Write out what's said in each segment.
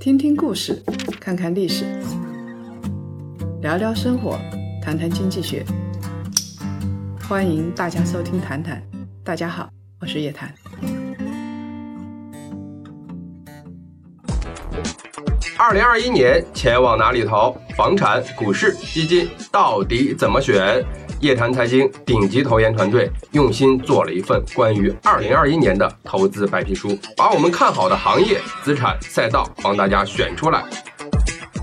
听听故事，看看历史，聊聊生活，谈谈经济学。欢迎大家收听《谈谈》，大家好，我是叶檀。二零二一年钱往哪里投？房产、股市、基金到底怎么选？叶檀财经顶级投研团队用心做了一份关于二零二一年的投资白皮书，把我们看好的行业、资产、赛道帮大家选出来，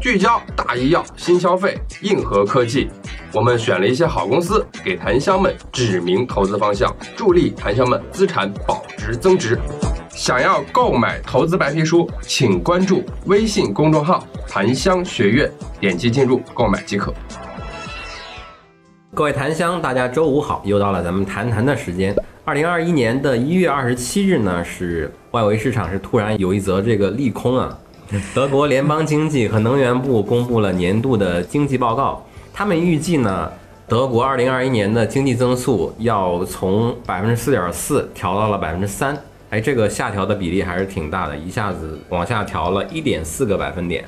聚焦大医药、新消费、硬核科技。我们选了一些好公司，给檀香们指明投资方向，助力檀香们资产保值增值。想要购买投资白皮书，请关注微信公众号“檀香学院”，点击进入购买即可。各位檀香，大家周五好，又到了咱们谈谈的时间。二零二一年的一月二十七日呢，是外围市场是突然有一则这个利空啊。德国联邦经济和能源部公布了年度的经济报告，他们预计呢，德国二零二一年的经济增速要从百分之四点四调到了百分之三，哎，这个下调的比例还是挺大的，一下子往下调了一点四个百分点。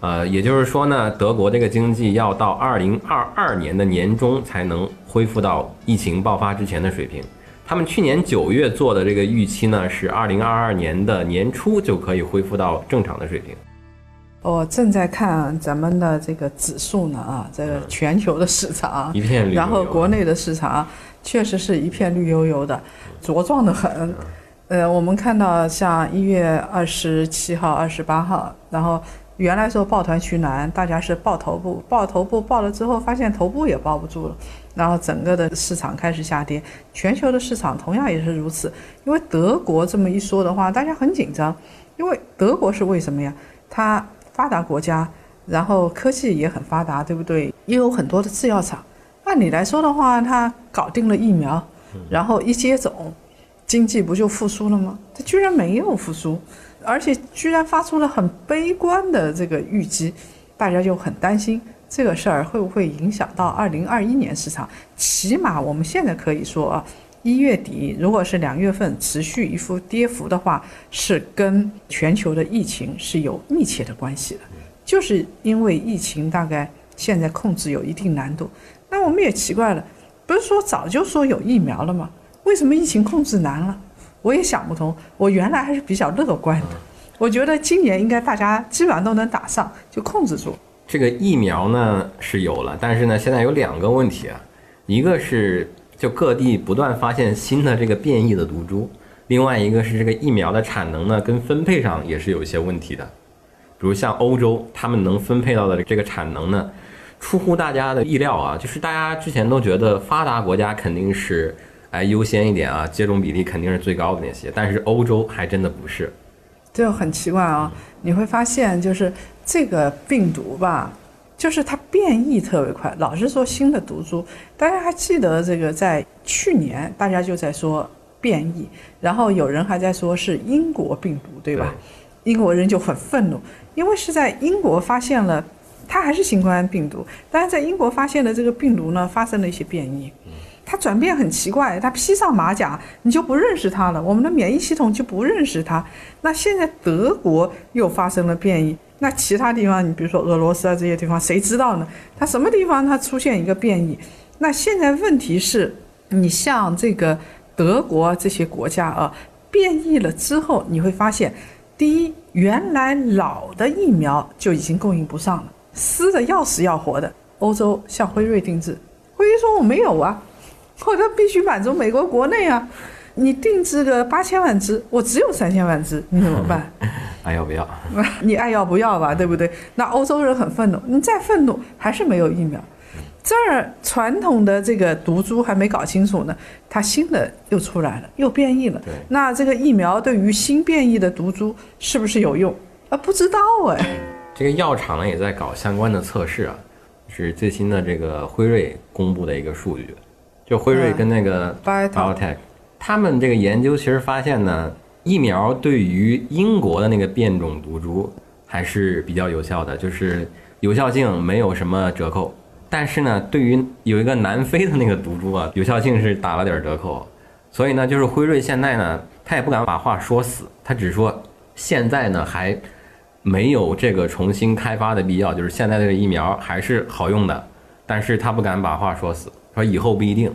呃，也就是说呢，德国这个经济要到二零二二年的年中才能恢复到疫情爆发之前的水平。他们去年九月做的这个预期呢，是二零二二年的年初就可以恢复到正常的水平。我正在看咱们的这个指数呢啊，这个全球的市场 一片绿油油，然后国内的市场确实是一片绿油油的，茁壮的很。呃，我们看到像一月二十七号、二十八号，然后。原来说抱团取暖，大家是抱头部，抱头部抱了之后，发现头部也抱不住了，然后整个的市场开始下跌，全球的市场同样也是如此。因为德国这么一说的话，大家很紧张，因为德国是为什么呀？它发达国家，然后科技也很发达，对不对？也有很多的制药厂。按理来说的话，它搞定了疫苗，然后一接种，经济不就复苏了吗？它居然没有复苏。而且居然发出了很悲观的这个预计，大家就很担心这个事儿会不会影响到二零二一年市场。起码我们现在可以说啊，一月底如果是两月份持续一幅跌幅的话，是跟全球的疫情是有密切的关系的。就是因为疫情大概现在控制有一定难度，那我们也奇怪了，不是说早就说有疫苗了吗？为什么疫情控制难了？我也想不通，我原来还是比较乐观的，我觉得今年应该大家基本上都能打上，就控制住。这个疫苗呢是有了，但是呢现在有两个问题啊，一个是就各地不断发现新的这个变异的毒株，另外一个是这个疫苗的产能呢跟分配上也是有一些问题的，比如像欧洲，他们能分配到的这个产能呢，出乎大家的意料啊，就是大家之前都觉得发达国家肯定是。哎，优先一点啊，接种比例肯定是最高的那些，但是欧洲还真的不是，就很奇怪啊！你会发现，就是这个病毒吧，就是它变异特别快，老是说新的毒株。大家还记得这个，在去年大家就在说变异，然后有人还在说是英国病毒，对吧？英国人就很愤怒，因为是在英国发现了，它还是新冠病毒，但是在英国发现的这个病毒呢，发生了一些变异。它转变很奇怪，它披上马甲，你就不认识它了。我们的免疫系统就不认识它。那现在德国又发生了变异，那其他地方，你比如说俄罗斯啊这些地方，谁知道呢？它什么地方它出现一个变异？那现在问题是，你像这个德国这些国家啊，变异了之后，你会发现，第一，原来老的疫苗就已经供应不上了，撕的要死要活的。欧洲向辉瑞定制，辉瑞说我没有啊。我这必须满足美国国内啊！你定制个八千万只，我只有三千万只，你怎么办？爱要不要？你爱要不要吧，对不对？那欧洲人很愤怒，你再愤怒还是没有疫苗。这儿传统的这个毒株还没搞清楚呢，它新的又出来了，又变异了。那这个疫苗对于新变异的毒株是不是有用啊？不知道哎。这个药厂呢也在搞相关的测试啊，是最新的这个辉瑞公布的一个数据。就辉瑞跟那个 BioNTech，他们这个研究其实发现呢，疫苗对于英国的那个变种毒株还是比较有效的，就是有效性没有什么折扣。但是呢，对于有一个南非的那个毒株啊，有效性是打了点折扣。所以呢，就是辉瑞现在呢，他也不敢把话说死，他只说现在呢还没有这个重新开发的必要，就是现在这个疫苗还是好用的，但是他不敢把话说死，说以后不一定。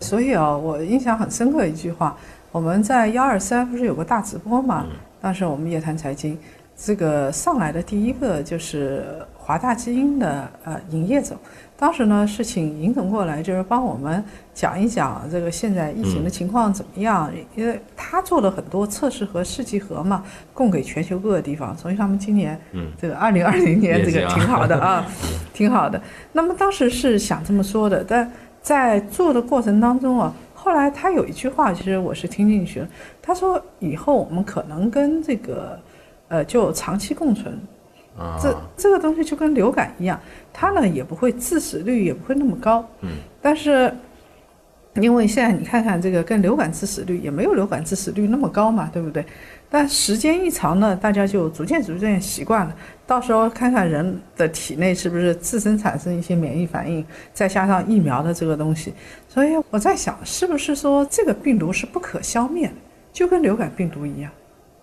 所以啊，我印象很深刻一句话，我们在幺二三不是有个大直播嘛？当时我们夜谈财经，这个上来的第一个就是华大基因的呃营业总，当时呢是请尹总过来，就是帮我们讲一讲这个现在疫情的情况怎么样，因为他做了很多测试和试剂盒嘛，供给全球各个地方，所以他们今年嗯这个二零二零年这个挺好的啊，挺好的。那么当时是想这么说的，但在做的过程当中啊，后来他有一句话，其实我是听进去了。他说以后我们可能跟这个，呃，就长期共存。啊，这这个东西就跟流感一样，它呢也不会致死率也不会那么高。嗯。但是，因为现在你看看这个跟流感致死率也没有流感致死率那么高嘛，对不对？但时间一长呢，大家就逐渐逐渐习惯了。到时候看看人的体内是不是自身产生一些免疫反应，再加上疫苗的这个东西，所以我在想，是不是说这个病毒是不可消灭的，就跟流感病毒一样，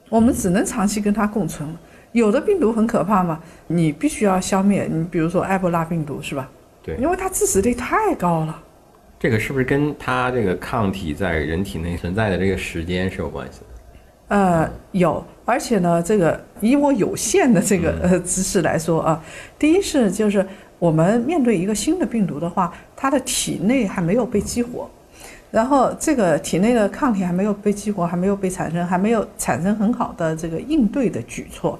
我们只能长期跟它共存了。有的病毒很可怕嘛，你必须要消灭。你比如说埃博拉病毒是吧？对因为它致死率太高了。这个是不是跟它这个抗体在人体内存在的这个时间是有关系的？呃，有，而且呢，这个以我有限的这个呃知识来说啊，第一是就是我们面对一个新的病毒的话，它的体内还没有被激活，然后这个体内的抗体还没有被激活，还没有被产生，还没有产生很好的这个应对的举措。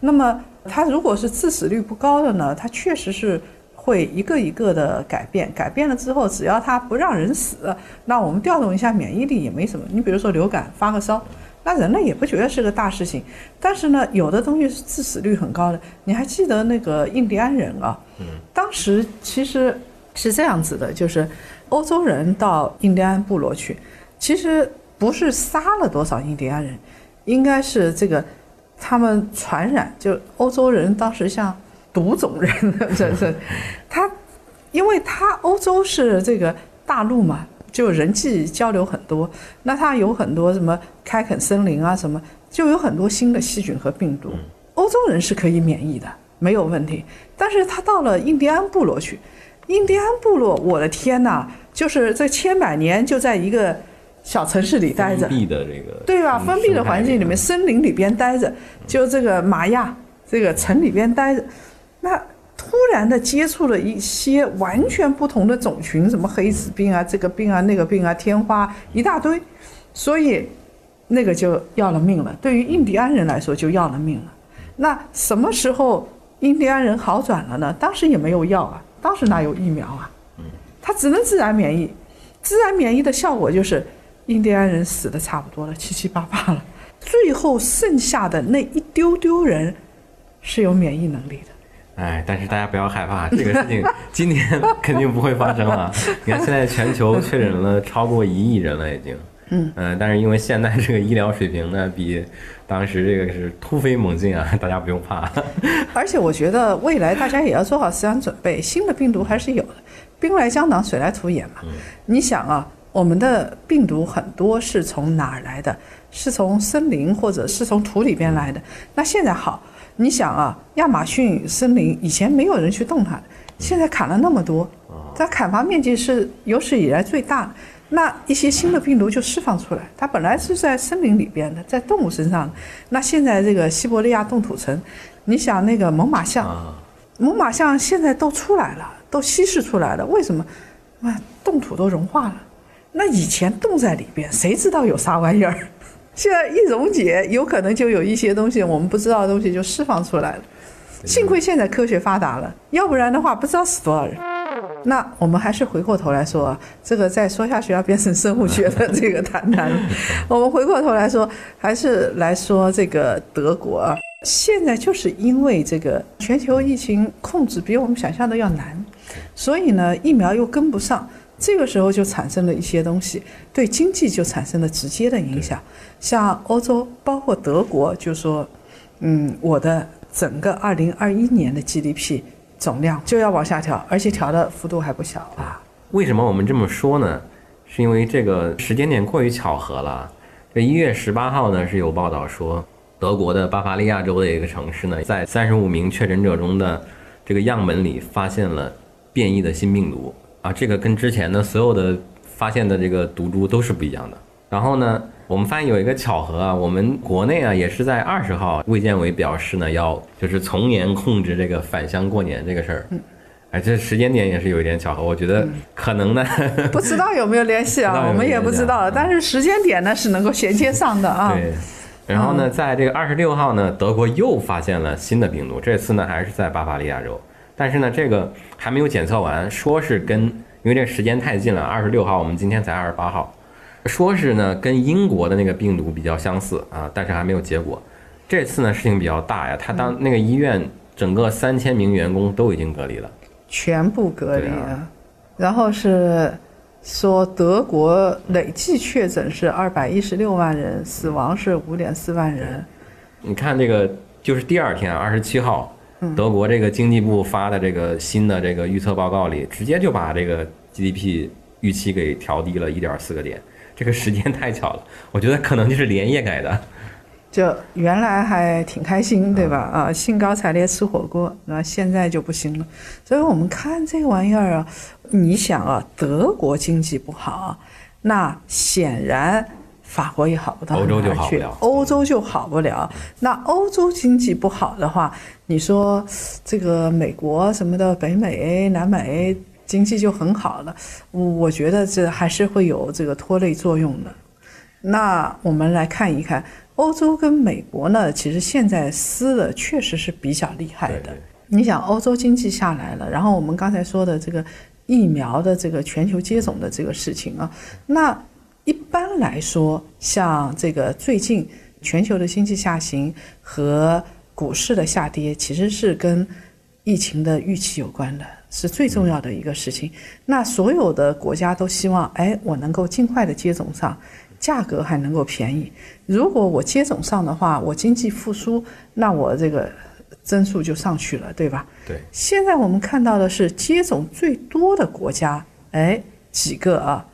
那么它如果是致死率不高的呢，它确实是会一个一个的改变，改变了之后，只要它不让人死，那我们调动一下免疫力也没什么。你比如说流感发个烧。那人类也不觉得是个大事情，但是呢，有的东西是致死率很高的。你还记得那个印第安人啊？嗯，当时其实是这样子的，就是欧洲人到印第安部落去，其实不是杀了多少印第安人，应该是这个他们传染，就欧洲人当时像毒种人，这是 他，因为他欧洲是这个大陆嘛。就人际交流很多，那它有很多什么开垦森林啊，什么就有很多新的细菌和病毒。欧洲人是可以免疫的，没有问题。但是他到了印第安部落去，印第安部落，我的天呐，就是这千百年就在一个小城市里待着，封闭的这个对吧？封闭的环境里面，森林里边待着，就这个玛雅这个城里边待着，那。突然的接触了一些完全不同的种群，什么黑死病啊，这个病啊，那个病啊，天花一大堆，所以那个就要了命了。对于印第安人来说，就要了命了。那什么时候印第安人好转了呢？当时也没有药啊，当时哪有疫苗啊？他只能自然免疫。自然免疫的效果就是印第安人死的差不多了，七七八八了。最后剩下的那一丢丢人是有免疫能力的。哎，但是大家不要害怕，这个事情今年肯定不会发生了。你看，现在全球确诊了超过一亿人了，已经。嗯呃但是因为现在这个医疗水平呢，比当时这个是突飞猛进啊，大家不用怕。而且我觉得未来大家也要做好思想准备，新的病毒还是有的，兵来将挡，水来土掩嘛。你想啊，我们的病毒很多是从哪儿来的？是从森林或者是从土里边来的。那现在好。你想啊，亚马逊森林以前没有人去动它，现在砍了那么多，它砍伐面积是有史以来最大的。那一些新的病毒就释放出来，它本来是在森林里边的，在动物身上的。那现在这个西伯利亚冻土层，你想那个猛犸象，猛犸象现在都出来了，都稀释出来了。为什么？啊，冻土都融化了。那以前冻在里边，谁知道有啥玩意儿？现在一溶解，有可能就有一些东西我们不知道的东西就释放出来了。幸亏现在科学发达了，要不然的话不知道死多少人。那我们还是回过头来说，这个再说下去要变成生物学的这个谈谈了。我们回过头来说，还是来说这个德国啊，现在就是因为这个全球疫情控制比我们想象的要难，所以呢疫苗又跟不上。这个时候就产生了一些东西，对经济就产生了直接的影响。像欧洲，包括德国，就说，嗯，我的整个二零二一年的 GDP 总量就要往下调，而且调的幅度还不小啊。为什么我们这么说呢？是因为这个时间点过于巧合了。这一月十八号呢，是有报道说，德国的巴伐利亚州的一个城市呢，在三十五名确诊者中的这个样本里发现了变异的新病毒啊，这个跟之前的所有的发现的这个毒株都是不一样的。然后呢，我们发现有一个巧合啊，我们国内啊也是在二十号，卫健委表示呢要就是从严控制这个返乡过年这个事儿。哎，这时间点也是有一点巧合，我觉得可能呢，不知道有没有联系啊，我们也不知道，但是时间点呢是能够衔接上的啊。对。然后呢，在这个二十六号呢，德国又发现了新的病毒，这次呢还是在巴伐利亚州，但是呢这个还没有检测完，说是跟因为这时间太近了，二十六号我们今天才二十八号，说是呢跟英国的那个病毒比较相似啊，但是还没有结果。这次呢事情比较大呀，他当那个医院整个三千名员工都已经隔离了。全部隔离了，然后是说德国累计确诊是二百一十六万人，死亡是五点四万人。你看这个，就是第二天二十七号，德国这个经济部发的这个新的这个预测报告里，直接就把这个 GDP 预期给调低了一点四个点。这个时间太巧了，我觉得可能就是连夜改的。就原来还挺开心，对吧？啊，兴高采烈吃火锅，那现在就不行了。所以我们看这个玩意儿啊，你想啊，德国经济不好，那显然法国也好不到欧洲就哪儿去好不了欧洲就好不了。那欧洲经济不好的话，你说这个美国什么的，北美、南美经济就很好了，我我觉得这还是会有这个拖累作用的。那我们来看一看，欧洲跟美国呢，其实现在撕的确实是比较厉害的。对对你想，欧洲经济下来了，然后我们刚才说的这个疫苗的这个全球接种的这个事情啊，那一般来说，像这个最近全球的经济下行和股市的下跌，其实是跟疫情的预期有关的，是最重要的一个事情。那所有的国家都希望，哎，我能够尽快的接种上，价格还能够便宜。如果我接种上的话，我经济复苏，那我这个增速就上去了，对吧？对，现在我们看到的是接种最多的国家，哎，几个啊？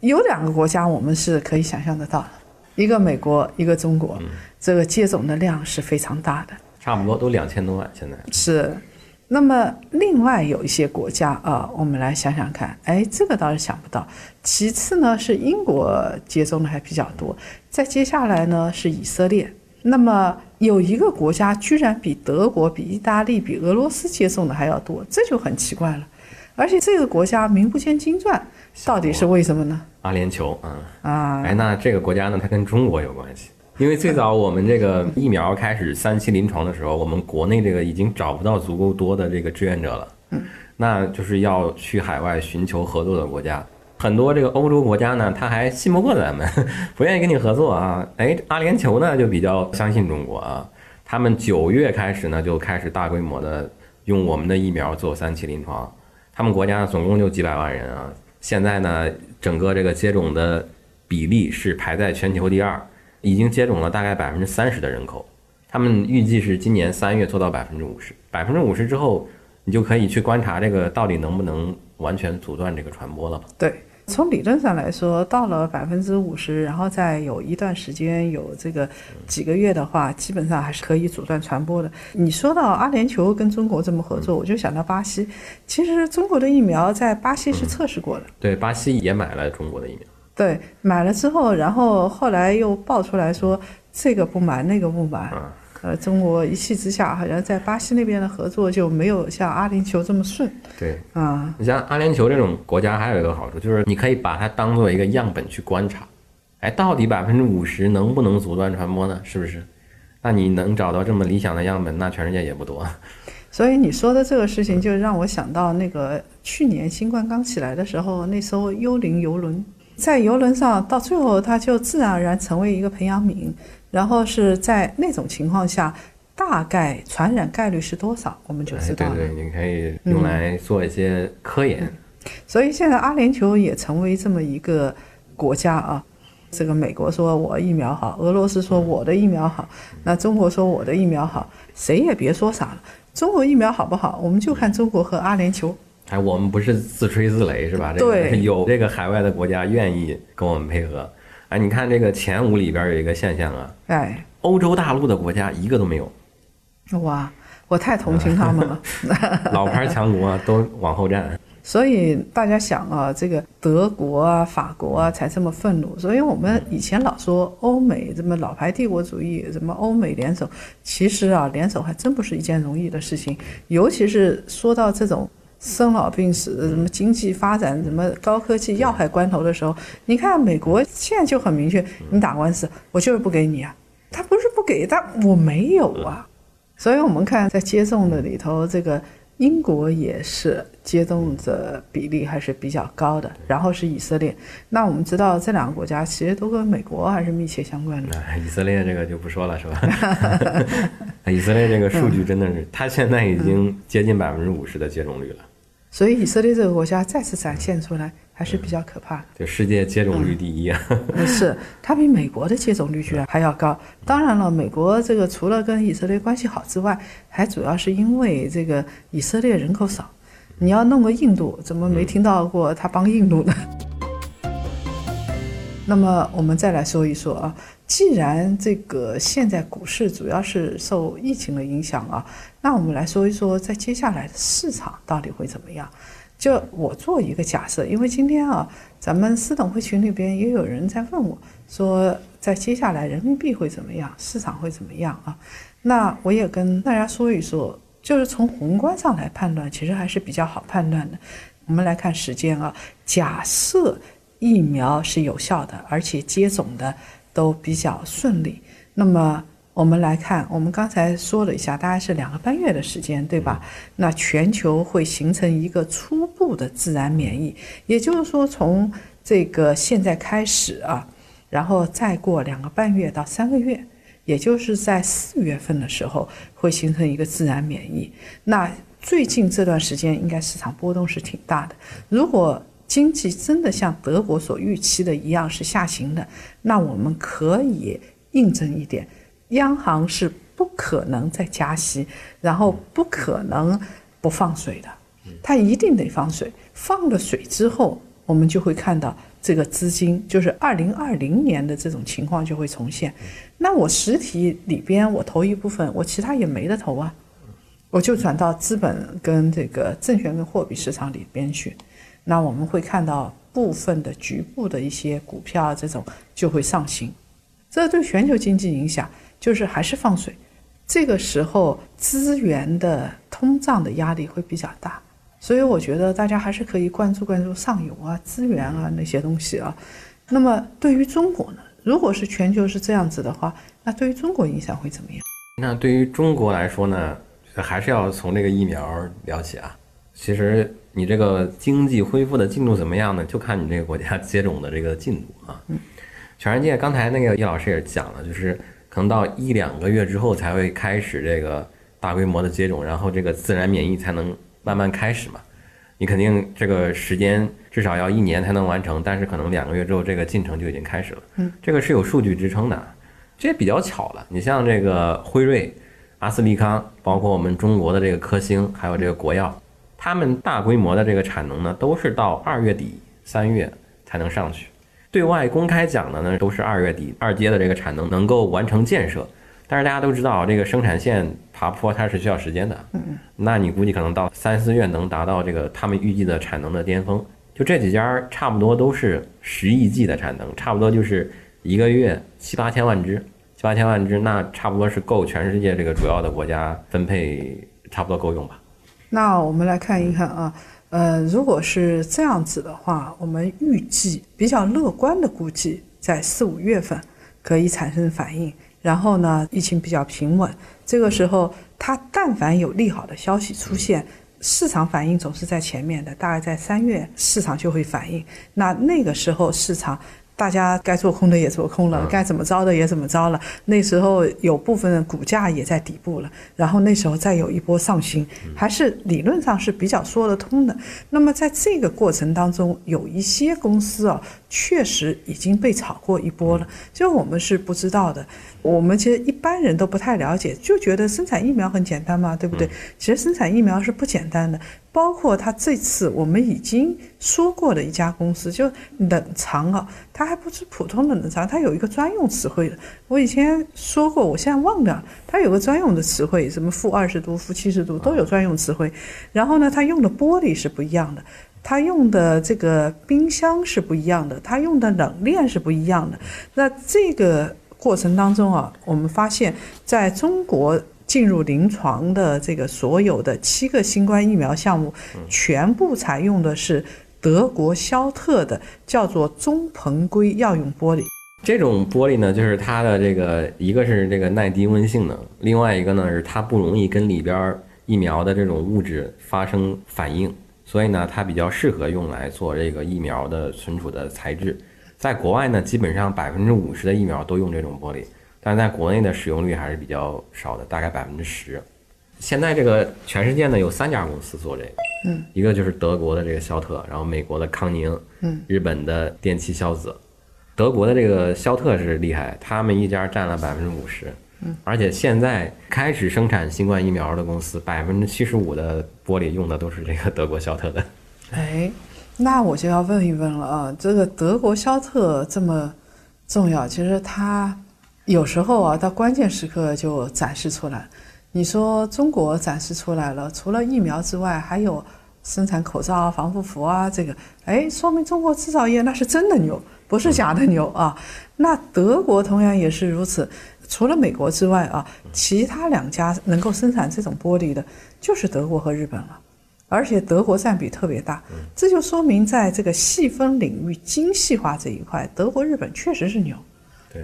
有两个国家我们是可以想象得到的，一个美国，一个中国，这个接种的量是非常大的。差不多都两千多万现在。是，那么另外有一些国家啊，我们来想想看，哎，这个倒是想不到。其次呢是英国接种的还比较多，再接下来呢是以色列。那么有一个国家居然比德国、比意大利、比俄罗斯接种的还要多，这就很奇怪了。而且这个国家名不见经传，到底是为什么呢？阿联酋，嗯，啊，哎，那这个国家呢，它跟中国有关系，因为最早我们这个疫苗开始三期临床的时候，我们国内这个已经找不到足够多的这个志愿者了，嗯，那就是要去海外寻求合作的国家。很多这个欧洲国家呢，他还信不过咱们，不愿意跟你合作啊。哎，阿联酋呢就比较相信中国啊，他们九月开始呢就开始大规模的用我们的疫苗做三期临床，他们国家总共就几百万人啊，现在呢整个这个接种的比例是排在全球第二，已经接种了大概百分之三十的人口，他们预计是今年三月做到百分之五十，百分之五十之后，你就可以去观察这个到底能不能完全阻断这个传播了吧？对，从理论上来说，到了百分之五十，然后再有一段时间有这个几个月的话，基本上还是可以阻断传播的。你说到阿联酋跟中国这么合作，我就想到巴西。其实中国的疫苗在巴西是测试过的，对，巴西也买了中国的疫苗。对，买了之后，然后后来又爆出来说这个不买那个不买。嗯呃，中国一气之下，好像在巴西那边的合作就没有像阿联酋这么顺对，啊。你像阿联酋这种国家，还有一个好处就是你可以把它当做一个样本去观察，哎，到底百分之五十能不能阻断传播呢？是不是？那你能找到这么理想的样本，那全世界也不多。所以你说的这个事情，就让我想到那个去年新冠刚起来的时候，那艘幽灵游轮，在游轮上到最后它就自然而然成为一个培养皿，然后是在那种情况下，大概传染概率是多少，我们就哎，知道了。对对，你可以用来做一些科研。所以现在阿联酋也成为这么一个国家啊。这个美国说我疫苗好，俄罗斯说我的疫苗好，那中国说我的疫苗好，谁也别说啥了。中国疫苗好不好，我们就看中国和阿联酋。哎，我们不是自吹自擂是吧？这个对 有这个海外的国家愿意跟我们配合，哎，你看这个前五里边有一个现象啊，哎，欧洲大陆的国家一个都没有，哇，我太同情他们了。老牌强国啊都往后站。所以大家想啊，这个德国啊、法国啊才这么愤怒。所以我们以前老说欧美什么老牌帝国主义，什么欧美联手，其实啊，联手还真不是一件容易的事情。尤其是说到这种生老病死、什么经济发展、什么高科技要害关头的时候，你看美国现在就很明确，你打官司，我就是不给你啊。他不是不给，但我没有啊。所以我们看在接种的里头，这个。英国也是接种者比例还是比较高的，然后是以色列。那我们知道这两个国家其实都跟美国还是密切相关的。以色列这个就不说了，是吧？以色列这个数据真的是，它现在已经接近百分之五十的接种率了。所以以色列这个国家再次展现出来。还是比较可怕的，就世界接种率第一啊！是它比美国的接种率居然还要高。当然了，美国这个除了跟以色列关系好之外，还主要是因为这个以色列人口少。你要弄个印度，怎么没听到过他帮印度呢？那么我们再来说一说啊，既然这个现在股市主要是受疫情的影响啊，那我们来说一说，在接下来的市场到底会怎么样？就我做一个假设，因为今天啊，咱们私董会群里边也有人在问我，说在接下来人民币会怎么样，市场会怎么样啊？那我也跟大家说一说，就是从宏观上来判断，其实还是比较好判断的。我们来看时间啊，假设疫苗是有效的，而且接种的都比较顺利，那么。我们来看，我们刚才说了一下，大概是两个半月的时间，对吧？那全球会形成一个初步的自然免疫，也就是说，从这个现在开始啊，然后再过两个半月到三个月，也就是在四月份的时候，会形成一个自然免疫。那最近这段时间，应该市场波动是挺大的。如果经济真的像德国所预期的一样是下行的，那我们可以印证一点。央行是不可能再加息，然后不可能不放水的，它一定得放水。放了水之后，我们就会看到这个资金，就是二零二零年的这种情况就会重现。那我实体里边我投一部分，我其他也没得投啊，我就转到资本跟这个证券跟货币市场里边去。那我们会看到部分的局部的一些股票这种就会上行，这对全球经济影响。就是还是放水，这个时候资源的通胀的压力会比较大，所以我觉得大家还是可以关注关注上游啊、资源啊那些东西啊。那么对于中国呢，如果是全球是这样子的话，那对于中国影响会怎么样？那对于中国来说呢，还是要从这个疫苗聊起啊。其实你这个经济恢复的进度怎么样呢？就看你这个国家接种的这个进度啊。嗯，全世界刚才那个叶老师也讲了，就是。可能到一两个月之后才会开始这个大规模的接种，然后这个自然免疫才能慢慢开始嘛。你肯定这个时间至少要一年才能完成，但是可能两个月之后这个进程就已经开始了。嗯，这个是有数据支撑的，这也比较巧了。你像这个辉瑞、阿斯利康，包括我们中国的这个科兴，还有这个国药，他们大规模的这个产能呢，都是到二月底三月才能上去。对外公开讲的呢，都是二月底二阶的这个产能能够完成建设，但是大家都知道这个生产线爬坡它是需要时间的，嗯，那你估计可能到三四月能达到这个他们预计的产能的巅峰，就这几家差不多都是十亿剂的产能，差不多就是一个月七八千万只，七八千万只，那差不多是够全世界这个主要的国家分配，差不多够用吧？那我们来看一看啊。呃，如果是这样子的话，我们预计比较乐观的估计，在四五月份可以产生反应，然后呢，疫情比较平稳，这个时候它但凡有利好的消息出现，市场反应总是在前面的，大概在三月市场就会反应，那那个时候市场。大家该做空的也做空了，该怎么着的也怎么着了。那时候有部分股价也在底部了，然后那时候再有一波上行，还是理论上是比较说得通的。那么在这个过程当中，有一些公司啊，确实已经被炒过一波了，就我们是不知道的。我们其实一般人都不太了解，就觉得生产疫苗很简单嘛，对不对？其实生产疫苗是不简单的，包括他这次我们已经说过的一家公司，就冷藏啊，它还不是普通的冷藏，它有一个专用词汇的。我以前说过，我现在忘掉，它有个专用的词汇，什么负二十度、负七十度都有专用词汇。然后呢，它用的玻璃是不一样的。它用的这个冰箱是不一样的，它用的冷链是不一样的。那这个过程当中啊，我们发现，在中国进入临床的这个所有的七个新冠疫苗项目，全部采用的是德国肖特的叫做中硼硅药用玻璃。这种玻璃呢，就是它的这个一个是这个耐低温性能，另外一个呢是它不容易跟里边疫苗的这种物质发生反应。所以呢，它比较适合用来做这个疫苗的存储的材质。在国外呢，基本上百分之五十的疫苗都用这种玻璃，但是在国内的使用率还是比较少的，大概百分之十。现在这个全世界呢有三家公司做这个，嗯，一个就是德国的这个肖特，然后美国的康宁，嗯，日本的电气肖子。德国的这个肖特是厉害，他们一家占了百分之五十。而且现在开始生产新冠疫苗的公司，百分之七十五的玻璃用的都是这个德国肖特的。哎，那我就要问一问了啊，这个德国肖特这么重要，其实它有时候啊，到关键时刻就展示出来。你说中国展示出来了，除了疫苗之外，还有生产口罩、防护服啊，这个，哎，说明中国制造业那是真的牛，不是假的牛啊。那德国同样也是如此。除了美国之外啊，其他两家能够生产这种玻璃的，就是德国和日本了，而且德国占比特别大，这就说明在这个细分领域精细化这一块，德国、日本确实是牛，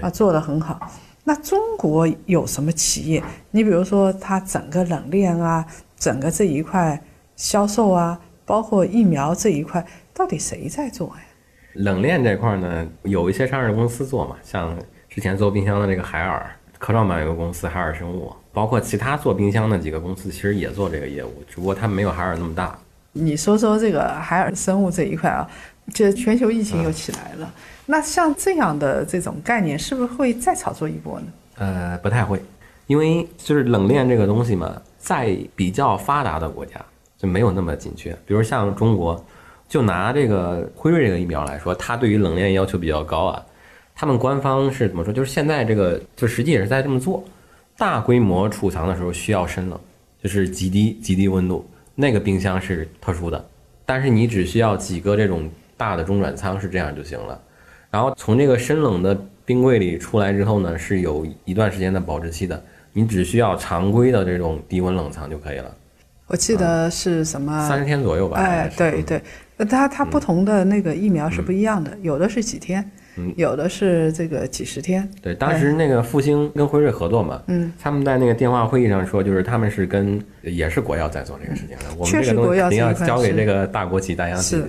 啊，做得很好。那中国有什么企业？你比如说，它整个冷链啊，整个这一块销售啊，包括疫苗这一块，到底谁在做呀？冷链这块呢，有一些上市公司做嘛，像。之前做冰箱的这个海尔，科创板有个公司海尔生物，包括其他做冰箱的几个公司，其实也做这个业务，只不过它没有海尔那么大。你说说这个海尔生物这一块啊，这全球疫情又起来了，那像这样的这种概念，是不是会再炒作一波呢？呃，不太会，因为就是冷链这个东西嘛，在比较发达的国家就没有那么紧缺，比如像中国，就拿这个辉瑞这个疫苗来说，它对于冷链要求比较高啊。他们官方是怎么说？就是现在这个，就实际也是在这么做。大规模储藏的时候需要深冷，就是极低极低温度，那个冰箱是特殊的。但是你只需要几个这种大的中转仓是这样就行了。然后从这个深冷的冰柜里出来之后呢，是有一段时间的保质期的。你只需要常规的这种低温冷藏就可以了。我记得是什么？三十天左右吧。哎，对对，它它不同的那个疫苗是不一样的，有的是几天。有的是这个几十天。对，当时那个复兴跟辉瑞合作嘛，嗯，他们在那个电话会议上说，就是他们是跟也是国药在做这个事情的。我们这个东西肯定要交给这个大国企、大央企，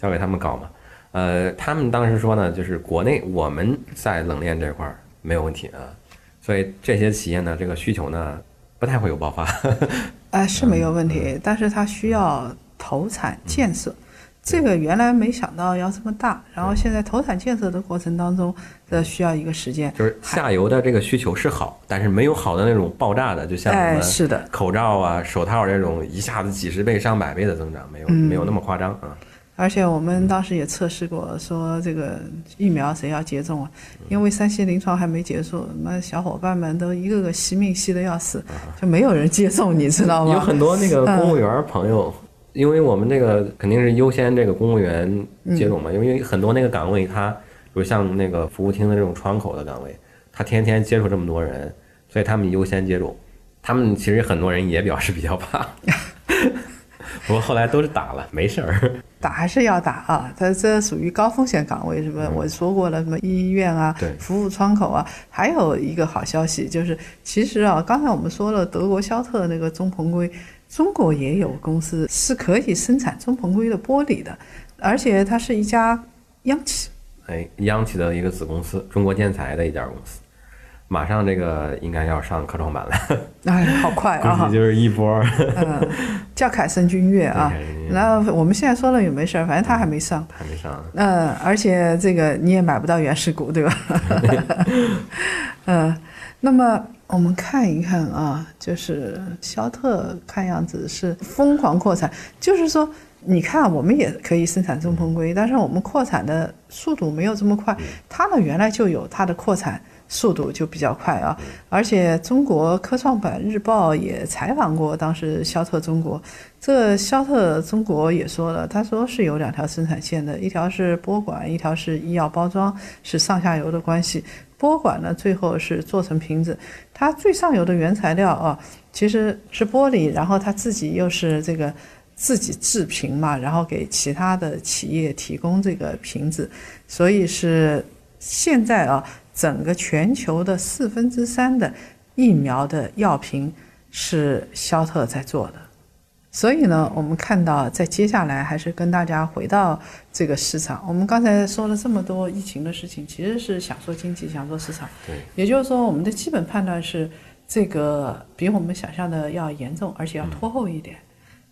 交给他们搞嘛。呃，他们当时说呢，就是国内我们在冷链这块儿没有问题啊，所以这些企业呢，这个需求呢不太会有爆发。哎，是没有问题，但是它需要投产建设。这个原来没想到要这么大，然后现在投产建设的过程当中，这需要一个时间。就是下游的这个需求是好，但是没有好的那种爆炸的，就像什么是的口罩啊、手套这种一下子几十倍、上百倍的增长，没有没有那么夸张啊。而且我们当时也测试过，说这个疫苗谁要接种啊？因为三期临床还没结束，那小伙伴们都一个个惜命惜的要死，就没有人接种，你知道吗？有很多那个公务员朋友。因为我们这个肯定是优先这个公务员接种嘛，因为很多那个岗位，他比如像那个服务厅的这种窗口的岗位，他天天接触这么多人，所以他们优先接种。他们其实很多人也表示比较怕，不过后来都是打了，没事儿。打还是要打啊，它这属于高风险岗位，是不是？我说过了，什么医院啊，服务窗口啊，还有一个好消息就是，其实啊，刚才我们说了德国肖特那个中硼硅。中国也有公司是可以生产中硼硅的玻璃的，而且它是一家央企，哎，央企的一个子公司，中国建材的一家公司。马上这个应该要上科创板了，哎，好快估啊计！就是一波。嗯，叫凯盛君越啊那我们现在说了也没事儿，反正他还没上。还没上，嗯，而且这个你也买不到原始股，对吧？嗯，那么我们看一看啊，就是肖特看样子是疯狂扩产，就是说，你看我们也可以生产中硼硅，但是我们扩产的速度没有这么快，它呢原来就有它的扩产。速度就比较快啊，而且中国科创板日报也采访过当时肖特中国，这肖特中国也说了，他说是有两条生产线的，一条是波管，一条是医药包装，是上下游的关系。波管呢，最后是做成瓶子，它最上游的原材料啊，其实是玻璃，然后它自己又是这个自己制瓶嘛，然后给其他的企业提供这个瓶子，所以是现在啊，整个全球的四分之三的疫苗的药瓶是肖特在做的。所以呢，我们看到在接下来还是跟大家回到这个市场。我们刚才说了这么多疫情的事情，其实是想说经济，想说市场。对，也就是说，我们的基本判断是这个比我们想象的要严重，而且要拖后一点。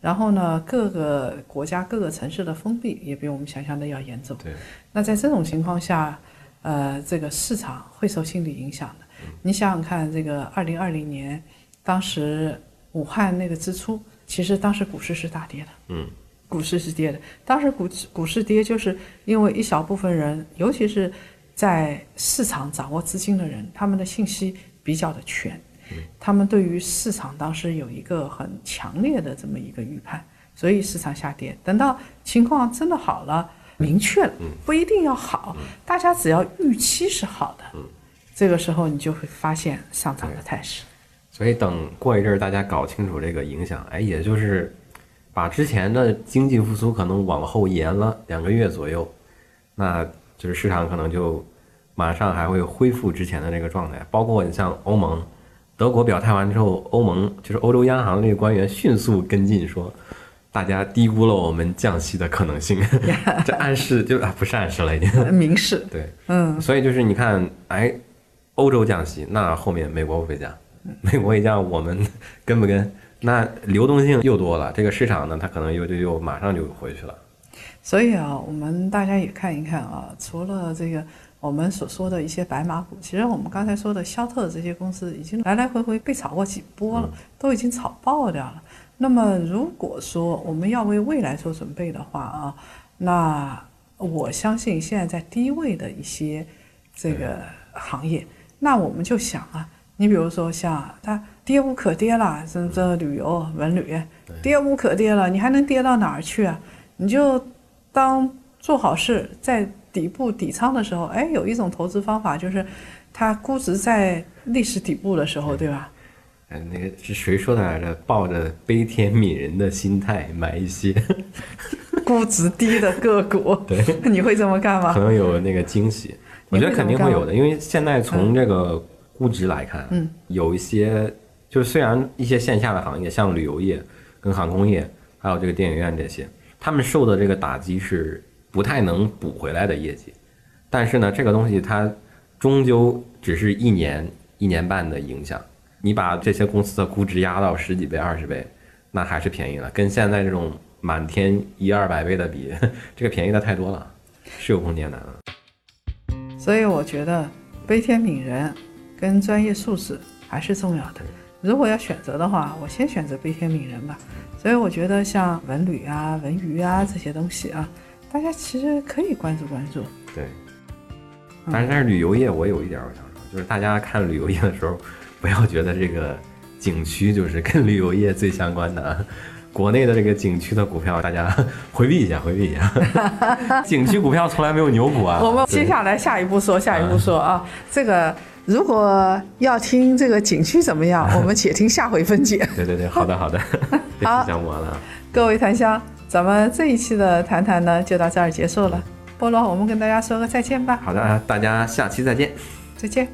然后呢，各个国家、各个城市的封闭也比我们想象的要严重。对，那在这种情况下，呃，这个市场会受心理影响的。你想想看，这个二零二零年，当时武汉那个之初，其实当时股市是大跌的。嗯，股市是跌的。当时股股市跌，就是因为一小部分人，尤其是在市场掌握资金的人，他们的信息比较的全，他们对于市场当时有一个很强烈的这么一个预判，所以市场下跌。等到情况真的好了，明确了，不一定要好，大家只要预期是好的，这个时候你就会发现上涨的态势。所以等过一阵儿大家搞清楚这个影响，哎，也就是把之前的经济复苏可能往后延了两个月左右，那就是市场可能就马上还会恢复之前的这个状态。包括你像欧盟，德国表态完之后，欧盟就是欧洲央行的这个官员迅速跟进说，大家低估了我们降息的可能性，这暗示就啊不是暗示了已经。明示，对，嗯，所以就是你看，哎，欧洲降息，那后面美国不会降，美国一降，我们跟不跟？那流动性又多了，这个市场呢，它可能又就又马上就回去了。所以啊，我们大家也看一看啊，除了这个我们所说的一些白马股，其实我们刚才说的肖特这些公司已经来来回回被炒过几波了，都已经炒爆掉了。那么如果说我们要为未来做准备的话啊，那我相信现在在低位的一些这个行业，那我们就想啊，你比如说像它跌无可跌了，这这旅游文旅跌无可跌了，你还能跌到哪儿去啊？你就当做好事，在底部底仓的时候，哎，有一种投资方法就是，它估值在历史底部的时候，对吧？哎，那个是谁说的来着？抱着悲天悯人的心态买一些 估值低的个股，对，你会这么干吗？可能有那个惊喜。我觉得肯定会有的，因为现在从这个估值来看，嗯，有一些就是虽然一些线下的行业，像旅游业、跟航空业，还有这个电影院这些，他们受的这个打击是不太能补回来的业绩。但是呢，这个东西它终究只是一年、一年半的影响。你把这些公司的估值压到十几倍、二十倍，那还是便宜了。跟现在这种满天一二百倍的比，这个便宜的太多了，是有空间的。所以我觉得悲天悯人跟专业素质还是重要的。如果要选择的话，我先选择悲天悯人吧。所以我觉得像文旅啊、文娱啊这些东西啊，大家其实可以关注关注。对，但是但是旅游业我有一点我想说，就是大家看旅游业的时候，不要觉得这个景区就是跟旅游业最相关的啊。国内的这个景区的股票，大家 回避一下，回避一下。景区股票从来没有牛股啊。我们接下来下一步说，下一步说啊，这个如果要听这个景区怎么样，我们且听下回分解。对对对，好的好的，这好期讲完了。各位檀香，咱们这一期的谈谈呢就到这儿结束了。菠萝，我们跟大家说个再见吧，好的，大家下期再见。再见。